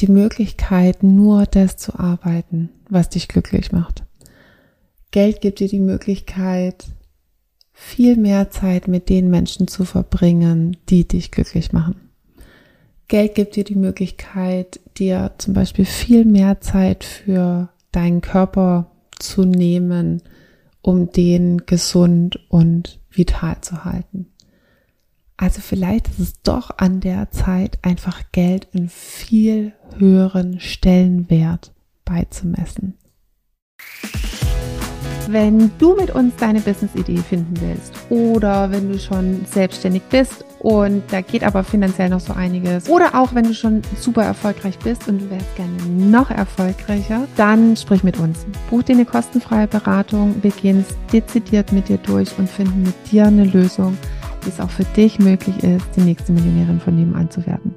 die Möglichkeit, nur das zu arbeiten, was dich glücklich macht. Geld gibt dir die Möglichkeit, viel mehr Zeit mit den Menschen zu verbringen, die dich glücklich machen. Geld gibt dir die Möglichkeit, dir zum Beispiel viel mehr Zeit für deinen Körper zu nehmen, um den gesund und vital zu halten. Also vielleicht ist es doch an der Zeit, einfach Geld in viel höheren Stellenwert beizumessen. Wenn du mit uns deine Business-Idee finden willst oder wenn du schon selbstständig bist und da geht aber finanziell noch so einiges oder auch wenn du schon super erfolgreich bist und du wärst gerne noch erfolgreicher, dann sprich mit uns. Buch dir eine kostenfreie Beratung, wir gehen es dezidiert mit dir durch und finden mit dir eine Lösung, wie es auch für dich möglich ist, die nächste Millionärin von nebenan zu werden.